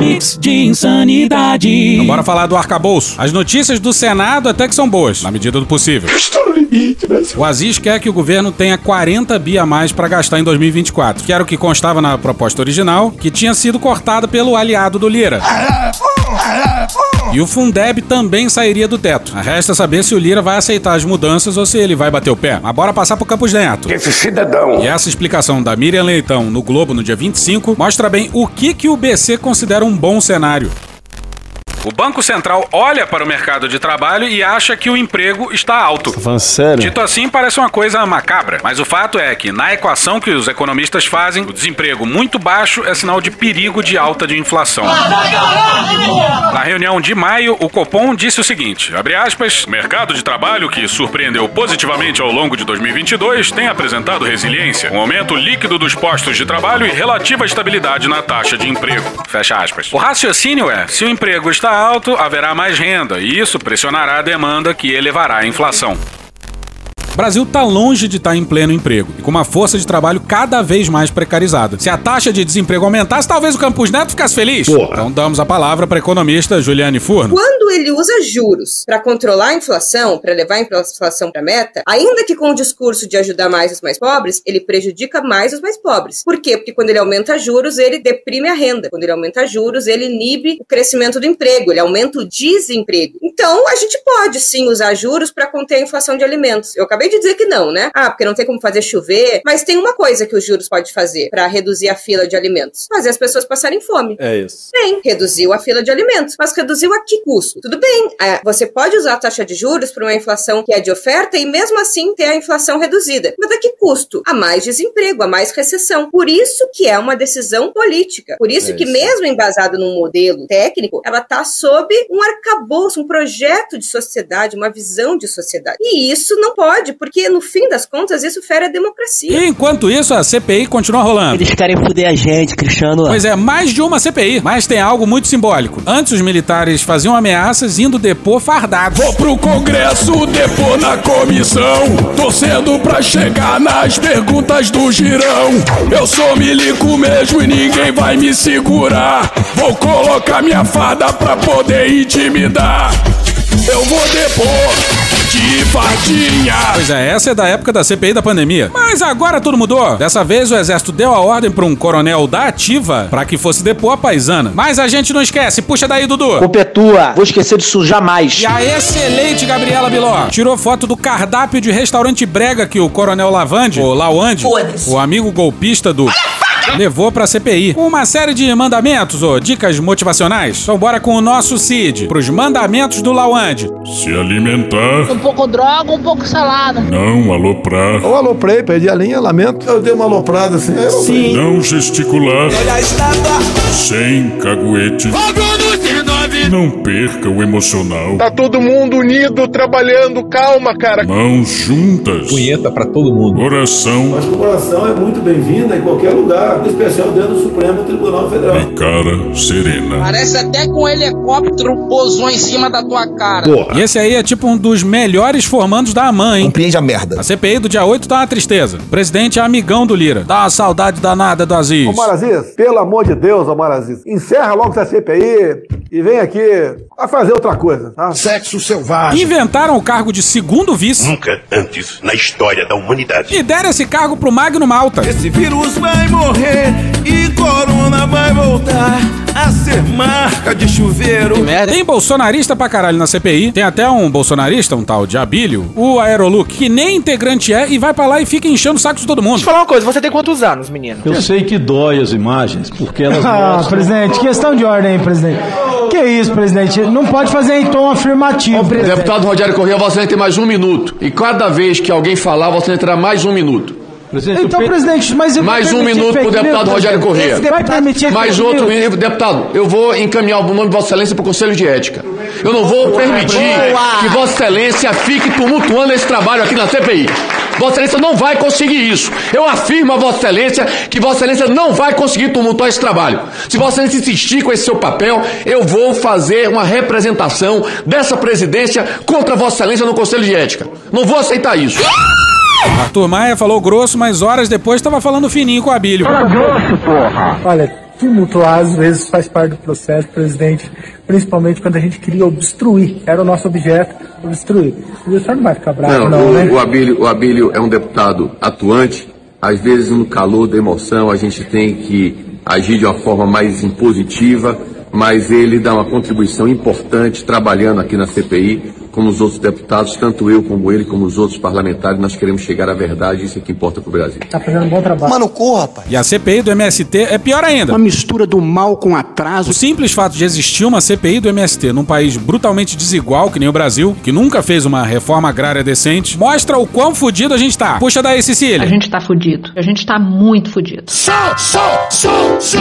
Mix de insanidade. Então bora falar do arcabouço. As notícias do Senado até que são boas, na medida do possível. O Aziz quer que o governo tenha 40 bi a mais para gastar em 2024, que era o que constava na proposta original, que tinha sido cortada pelo aliado do Lira. E o Fundeb também sairia do teto. Resta saber se o Lira vai aceitar as mudanças ou se ele vai bater o pé. Mas bora passar pro Campos Neto. Esse cidadão. E essa explicação da Miriam Leitão no Globo no dia 25 mostra bem o que, que o BC considera um bom cenário. O Banco Central olha para o mercado de trabalho e acha que o emprego está alto. Tá sério? Dito assim, parece uma coisa macabra, mas o fato é que, na equação que os economistas fazem, o desemprego muito baixo é sinal de perigo de alta de inflação. Na reunião de maio, o Copom disse o seguinte: abre aspas, o mercado de trabalho que surpreendeu positivamente ao longo de 2022 tem apresentado resiliência, um aumento líquido dos postos de trabalho e relativa estabilidade na taxa de emprego. Fecha aspas. O raciocínio é: se o emprego está alto, haverá mais renda, e isso pressionará a demanda que elevará a inflação. O Brasil está longe de estar tá em pleno emprego e com uma força de trabalho cada vez mais precarizada. Se a taxa de desemprego aumentasse, talvez o Campus Neto ficasse feliz. Porra. Então damos a palavra para a economista Juliane Furno. Quando ele usa juros para controlar a inflação, para levar a inflação para meta, ainda que com o discurso de ajudar mais os mais pobres, ele prejudica mais os mais pobres. Por quê? Porque quando ele aumenta juros, ele deprime a renda. Quando ele aumenta juros, ele inibe o crescimento do emprego, ele aumenta o desemprego. Então, a gente pode sim usar juros para conter a inflação de alimentos. Eu acabei de dizer que não, né? Ah, porque não tem como fazer chover. Mas tem uma coisa que os juros pode fazer para reduzir a fila de alimentos: fazer as pessoas passarem fome. É isso. Bem, reduziu a fila de alimentos. Mas reduziu a que custo? Tudo bem, é, você pode usar a taxa de juros para uma inflação que é de oferta e mesmo assim ter a inflação reduzida. Mas a que custo? A mais desemprego, a mais recessão. Por isso que é uma decisão política. Por isso é que, isso. mesmo embasado num modelo técnico, ela está sob um arcabouço, um projeto de sociedade, uma visão de sociedade. E isso não pode, porque no fim das contas isso fere a democracia. E enquanto isso, a CPI continua rolando. Eles querem foder a gente, Cristiano. Pois é, mais de uma CPI. Mas tem algo muito simbólico. Antes os militares faziam ameaças indo depor fardados. Vou pro Congresso depor na comissão, torcendo pra chegar nas perguntas do girão. Eu sou milico mesmo e ninguém vai me segurar. Vou colocar minha farda pra poder intimidar. Eu vou depor de fardinha. Pois é, essa é da época da CPI da pandemia. Mas agora tudo mudou. Dessa vez o exército deu a ordem para um coronel da ativa para que fosse depor a paisana. Mas a gente não esquece. Puxa daí, Dudu. Culpa é tua. Vou esquecer disso jamais. E a excelente Gabriela Biló tirou foto do cardápio de restaurante brega que o coronel Lavande, ou Lawande, o amigo golpista do levou pra CPI. Com uma série de mandamentos ou dicas motivacionais. Então bora com o nosso Cid, pros mandamentos do Lawande. Se alimentar. Um pouco droga, um pouco salada. Não aloprar. Eu aloprei, perdi a linha, lamento. Eu dei uma aloprada assim. Sim. Não gesticular. Olha a estátua. Sem caguete. Não perca o emocional. Tá todo mundo unido, trabalhando, calma, cara. Mãos juntas. Punheta para todo mundo. Oração. Mas oração é muito bem-vinda em qualquer lugar, em especial dentro do Supremo Tribunal Federal. E cara serena. Parece até que um helicóptero pousou em cima da tua cara. Porra. E esse aí é tipo um dos melhores formandos da AMAN, hein? Compreende a merda. A CPI do dia 8 tá uma tristeza. O presidente é amigão do Lira. Dá uma saudade danada do Aziz. Omar Aziz, pelo amor de Deus, Omar Aziz, encerra logo essa CPI e vem aqui a fazer outra coisa, tá? Sexo selvagem. Inventaram o cargo de segundo vice. Nunca antes na história da humanidade. E deram esse cargo pro Magno Malta. Esse vírus vai morrer e corona vai voltar a ser marca de chuveiro. Que merda. Tem bolsonarista pra caralho na CPI. Tem até um bolsonarista, um tal de Abílio, o Aeroluc, que nem integrante é e vai pra lá e fica enchendo o saco de todo mundo. Deixa eu falar uma coisa, você tem quantos anos, menino? Eu sei que dói as imagens, porque elas Ah, mostram... presidente, questão de ordem aí, presidente. Que isso, presidente? Não pode fazer em tom afirmativo. Deputado Rogério Corrêa, você tem mais um minuto. E cada vez que alguém falar, você terá mais um minuto. Presidente, então, presidente, mas eu Mais um minuto para o deputado Rogério Corrêa. Mais outro minuto. Deputado, eu vou encaminhar o nome de Vossa Excelência para o Conselho de Ética. Eu não vou permitir que Vossa Excelência fique tumultuando esse trabalho aqui na CPI. Vossa Excelência não vai conseguir isso. Eu afirmo a Vossa Excelência que Vossa Excelência não vai conseguir tumultuar esse trabalho. Se Vossa Excelência insistir com esse seu papel, eu vou fazer uma representação dessa presidência contra Vossa Excelência no Conselho de Ética. Não vou aceitar isso. Arthur Maia falou grosso, mas horas depois estava falando fininho com a Abílio. Fala grosso, porra! Olha, tumultuar às vezes faz parte do processo, presidente, principalmente quando a gente queria obstruir. Era o nosso objeto, obstruir. O senhor não vai ficar bravo, não, não o, né? O Abílio, o Abílio é um deputado atuante. Às vezes, no calor da emoção, a gente tem que agir de uma forma mais impositiva, mas ele dá uma contribuição importante trabalhando aqui na CPI como os outros deputados, tanto eu como ele, como os outros parlamentares, nós queremos chegar à verdade, isso é que importa pro Brasil. Tá fazendo um bom trabalho. Mano, corra, rapaz. E a CPI do MST é pior ainda. Uma mistura do mal com atraso. O simples fato de existir uma CPI do MST num país brutalmente desigual, que nem o Brasil, que nunca fez uma reforma agrária decente, mostra o quão fudido a gente tá. Puxa daí, Cecília. A gente tá fudido. A gente tá muito fudido. Só, só, só, só.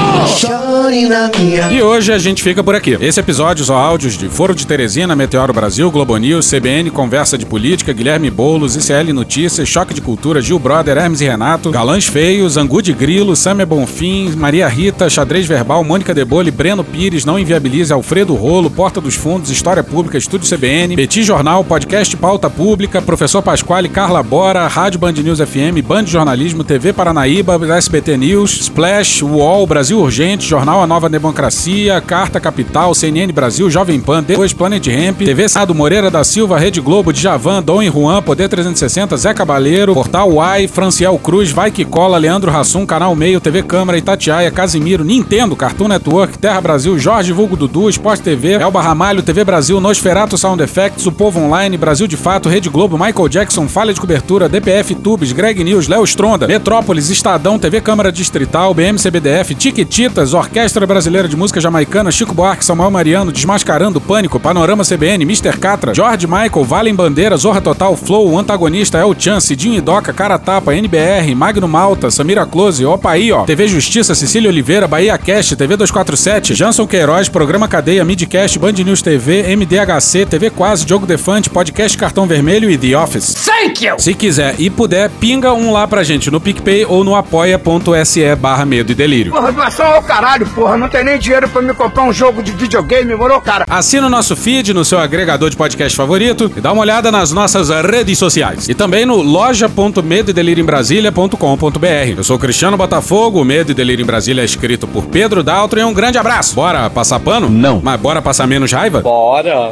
E hoje a gente fica por aqui. Esse episódio são áudios de Foro de Teresina, Meteoro Brasil, Globo News, CBN, Conversa de Política, Guilherme Boulos, ICL Notícias, Choque de Cultura, Gil Brother, Hermes e Renato, Galãs Feios, Angu de Grilo, Samia Bonfim, Maria Rita, Xadrez Verbal, Mônica Debole, Breno Pires, Não Inviabilize, Alfredo Rolo, Porta dos Fundos, História Pública, Estúdio CBN, Petit Jornal, Podcast Pauta Pública, Professor Pasquale, Carla Bora, Rádio Band News FM, Band Jornalismo, TV Paranaíba, SBT News, Splash, UOL, Brasil Urgente, Jornal A Nova Democracia, Carta Capital, CNN Brasil, Jovem Pan, depois Planet Ramp, TV Sado Moreira da Silva, Rede Globo, Djavan, Dom e Juan, Poder 360, Zé Cabaleiro, Portal Uai, Franciel Cruz, Vai Que Cola, Leandro Rassum, Canal Meio, TV Câmara, Itatiaia, Casimiro, Nintendo, Cartoon Network, Terra Brasil, Jorge Vulgo Dudu, Sport TV, Elba Ramalho, TV Brasil, Nosferato Sound Effects, O Povo Online, Brasil de Fato, Rede Globo, Michael Jackson, Falha de Cobertura, DPF Tubes, Greg News, Léo Stronda, Metrópolis, Estadão, TV Câmara Distrital, BMCBDF, Tiquititas, Orquestra Brasileira de Música Jamaicana, Chico Buarque, Samuel Mariano, Desmascarando Pânico, Panorama CBN, Mr. Catra, George Michael, Valem Bandeira, Zorra Total, Flow, o Antagonista, El Chan, Cidinho e Doca, Cara Tapa, NBR, Magno Malta, Samira Close, Opa aí, ó, TV Justiça, Cecília Oliveira, Bahia Cast, TV 247, Janson Queiroz, Programa Cadeia, Midcast, Band News TV, MDHC, TV Quase, Diogo Defante, Podcast Cartão Vermelho e The Office. Thank you! Se quiser e puder, pinga um lá pra gente no PicPay ou no apoia.se barra medo e delírio. Porra, doação ao caralho, porra. Não tem nem dinheiro pra me comprar um jogo de videogame, moro, cara? Assina o nosso feed no seu agregador de podcast favorito e dá uma olhada nas nossas redes sociais. E também no loja.medoedelirioembrasilha.com.br. Eu sou o Cristiano Botafogo, o Medo e Delírio em Brasília é escrito por Pedro Daltro e um grande abraço. Bora passar pano? Não. Mas bora passar menos raiva? Bora.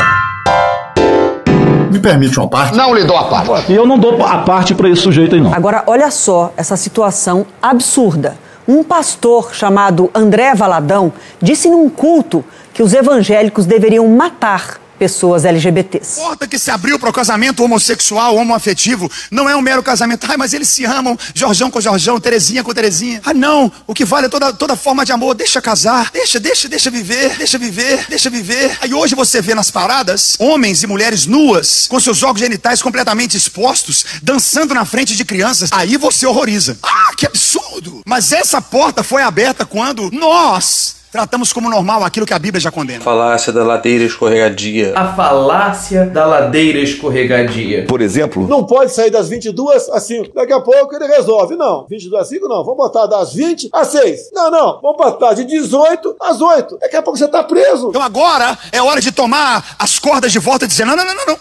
Me permite uma parte? Não lhe dou a parte. E eu não dou a parte pra esse sujeito aí, não. Agora, olha só essa situação absurda. Um pastor chamado André Valadão disse num culto que os evangélicos deveriam matar pessoas LGBTs. Porta que se abriu para o casamento homossexual, homoafetivo, não é um mero casamento. Ai, mas eles se amam, Jorjão com Jorjão, Terezinha com Terezinha. Ah, não, o que vale é toda, toda forma de amor. Deixa casar, deixa, deixa, deixa viver, deixa viver, deixa viver. Aí hoje você vê nas paradas homens e mulheres nuas, com seus órgãos genitais completamente expostos, dançando na frente de crianças. Aí você horroriza. Ah, que absurdo! Mas essa porta foi aberta quando nós tratamos como normal aquilo que a Bíblia já condena. Falácia da ladeira escorregadia. A falácia da ladeira escorregadia. Por exemplo, Não pode sair das 22 às 5. Daqui a pouco ele resolve. Não, 22 às 5 não. Vamos botar das 20 às 6. Não, não. Vamos botar de 18 às 8. Daqui a pouco você tá preso. Então agora é hora de tomar as cordas de volta e dizer: não, não, não, não, não.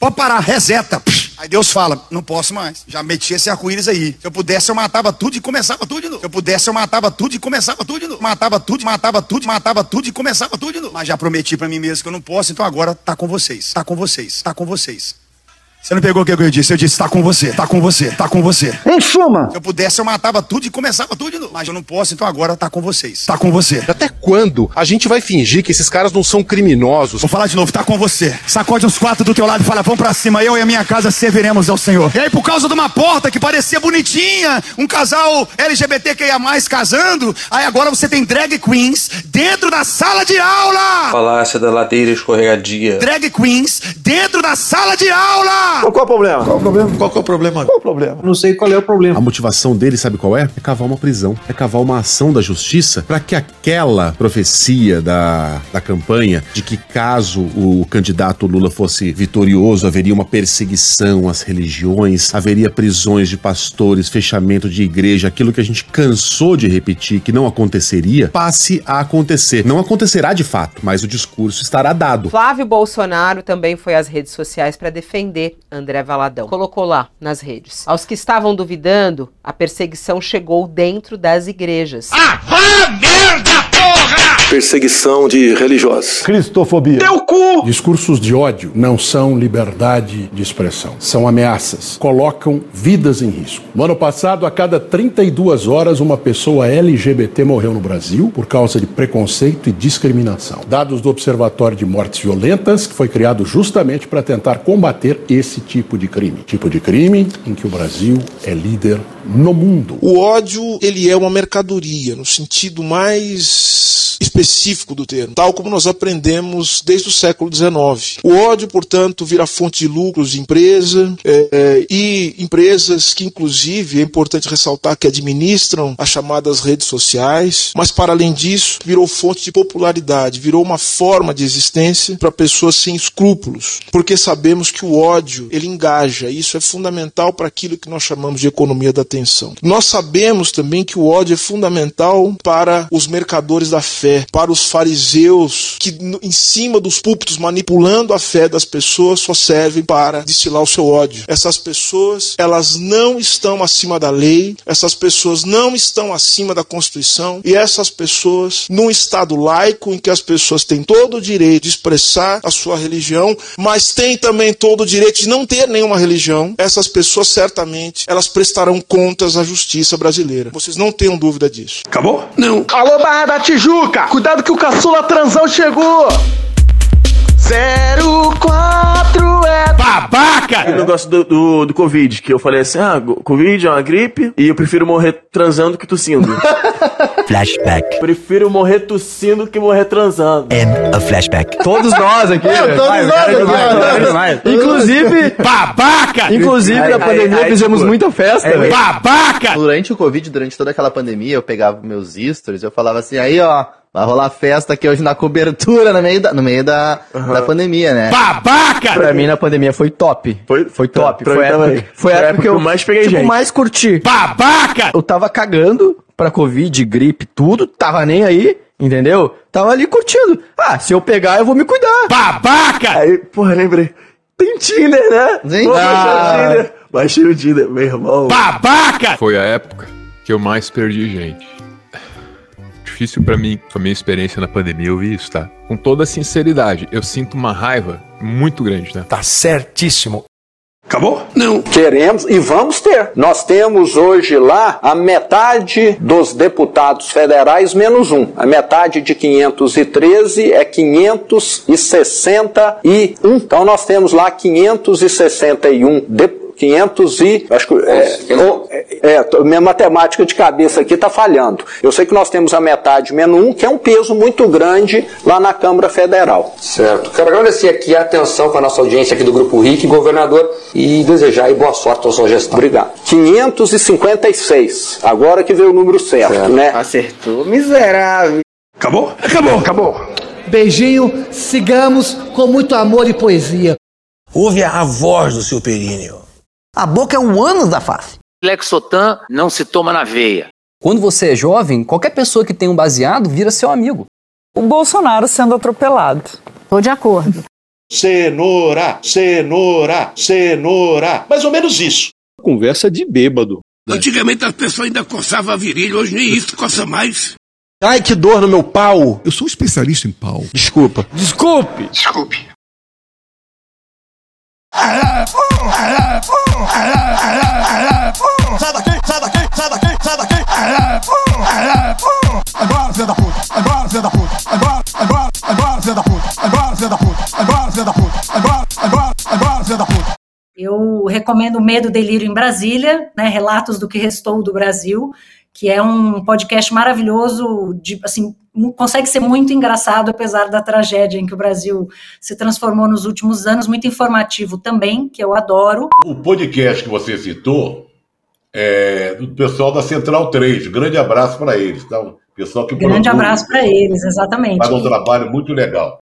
Pode parar, reseta. Aí Deus fala: não posso mais. Já meti esse arco-íris aí. Se eu pudesse, eu matava tudo e começava tudo de novo. Se eu pudesse, eu matava tudo e começava tudo de novo. Matava tudo, matava tudo, matava tudo e começava tudo de novo. Mas já prometi pra mim mesmo que eu não posso, então agora tá com vocês. Tá com vocês. Tá com vocês. Você não pegou o que eu disse? Eu disse, tá com você, tá com você, tá com você. Em suma, Se eu pudesse, eu matava tudo e começava tudo de novo. Mas eu não posso, então agora tá com vocês. Tá com você. Até quando a gente vai fingir que esses caras não são criminosos? Vou falar de novo, tá com você. Sacode os quatro do teu lado e fala, vamos pra cima, eu e a minha casa serviremos ao Senhor. E aí, por causa de uma porta que parecia bonitinha, um casal LGBTQIA+, casando, aí agora você tem drag queens dentro da sala de aula! Falácia da ladeira escorregadia. Drag queens dentro da sala de aula! Qual, qual é o problema? Qual o problema? Qual, qual é o problema? Qual o problema? Não sei qual é o problema. A motivação dele, sabe qual é? É cavar uma prisão, é cavar uma ação da justiça para que aquela profecia da, da campanha de que caso o candidato Lula fosse vitorioso, haveria uma perseguição às religiões, haveria prisões de pastores, fechamento de igreja, aquilo que a gente cansou de repetir que não aconteceria, passe a acontecer. Não acontecerá de fato, mas o discurso estará dado. Flávio Bolsonaro também foi às redes sociais para defender André Valadão. Colocou lá nas redes. Aos que estavam duvidando, a perseguição chegou dentro das igrejas. Ah, merda, porra! Perseguição de religiosos. Cristofobia. Teu cu! Discursos de ódio não são liberdade de expressão, são ameaças, colocam vidas em risco. No ano passado, a cada 32 horas, uma pessoa LGBT morreu no Brasil por causa de preconceito e discriminação. Dados do Observatório de Mortes Violentas, que foi criado justamente para tentar combater esse tipo de crime. Tipo de crime em que o Brasil é líder no mundo. O ódio, ele é uma mercadoria, no sentido mais específico do termo, tal como nós aprendemos desde o século XIX. O ódio, portanto, vira fonte de lucros de empresa é, é, e empresas que, inclusive, é importante ressaltar que administram as chamadas redes sociais, mas para além disso, virou fonte de popularidade, virou uma forma de existência para pessoas sem escrúpulos, porque sabemos que o ódio ele engaja. E isso é fundamental para aquilo que nós chamamos de economia da atenção. Nós sabemos também que o ódio é fundamental para os mercadores da fé, para os fariseus que em cima dos púlpitos manipulando a fé das pessoas só servem para destilar o seu ódio. Essas pessoas, elas não estão acima da lei, essas pessoas não estão acima da Constituição e essas pessoas num estado laico em que as pessoas têm todo o direito de expressar a sua religião, mas têm também todo o direito de não ter nenhuma religião. Essas pessoas certamente elas prestarão contas à justiça brasileira. Vocês não tenham dúvida disso. Acabou? Não. Alô, Barra da Tijuca! Cuidado que o caçula transão chegou! 04 é babaca! O negócio do, do, do Covid, que eu falei assim: ah, Covid é uma gripe e eu prefiro morrer transando que tossindo. Flashback. prefiro morrer tossindo que morrer transando. End of flashback. Todos nós aqui. É, todos Vai, nós aqui, vai, vai. Inclusive, Babaca! inclusive Aí- na pandemia aí, fizemos tipo, muita festa. é, velho. Babaca! Durante o Covid, durante toda aquela pandemia, eu pegava meus stories, eu falava assim, aí ó, vai rolar festa aqui hoje na cobertura, no meio da, no meio da, da pandemia, né? Babaca! Pra mim na pandemia foi top. Foi, Foi top. Pra Foi a época, foi a época que eu mais peguei tipo, gente. mais curti. Babaca! Eu tava cagando pra Covid, gripe, tudo, tava nem aí, entendeu? Tava ali curtindo. Ah, se eu pegar, eu vou me cuidar. Babaca! Aí, porra, lembrei. Tem Tinder, né? Vou Ah. o Tinder. Baixei o Tinder, meu irmão. Babaca! Foi a época que eu mais perdi gente. Difícil pra mim, com a minha experiência na pandemia, eu vi isso, tá? Com toda sinceridade, eu sinto uma raiva muito grande, né? Tá certíssimo. Acabou? Não. Queremos e vamos ter. Nós temos hoje lá a metade dos deputados federais menos um. A metade de 513 é 561. Então nós temos lá 561 deputados. 500 e. Acho que. É, ou- é, é, minha matemática de cabeça aqui está falhando. Eu sei que nós temos a metade menos um, que é um peso muito grande lá na Câmara Federal. Certo. Quero agradecer aqui a atenção com a nossa audiência aqui do Grupo RIC, governador, e desejar aí boa sorte à sua gestão. Obrigado. 556. Agora que veio o número certo, né? Acertou, miserável. Acabou? Acabou, acabou. Beijinho, sigamos com muito amor e poesia. Ouve a voz do seu períneo. A boca é um ânus da face. Lexotan não se toma na veia. Quando você é jovem, qualquer pessoa que tem um baseado vira seu amigo. O Bolsonaro sendo atropelado. Tô de acordo. Cenoura, cenoura, cenoura. Mais ou menos isso. Conversa de bêbado. Antigamente as pessoas ainda coçavam a virilha, hoje nem isso coça mais. Ai, que dor no meu pau. Eu sou um especialista em pau. Desculpa. Desculpe! Desculpe. Sai daqui, sai daqui, sai daqui, sai daqui. Embora, filha da puta. Embora, filha da puta. Embora, embora, embora, filha da puta. Embora, filha da puta. Embora, filha da puta. Embora, embora, embora, filha da puta. Eu recomendo Medo, Delírio em Brasília, né, Relatos do que Restou do Brasil, que é um podcast maravilhoso, de, assim, consegue ser muito engraçado, apesar da tragédia em que o Brasil se transformou nos últimos anos, muito informativo também, que eu adoro. O podcast que você citou é do pessoal da Central 3. Grande abraço para eles. Então, pessoal que Grande produz, abraço para eles, exatamente. Faz um trabalho muito legal.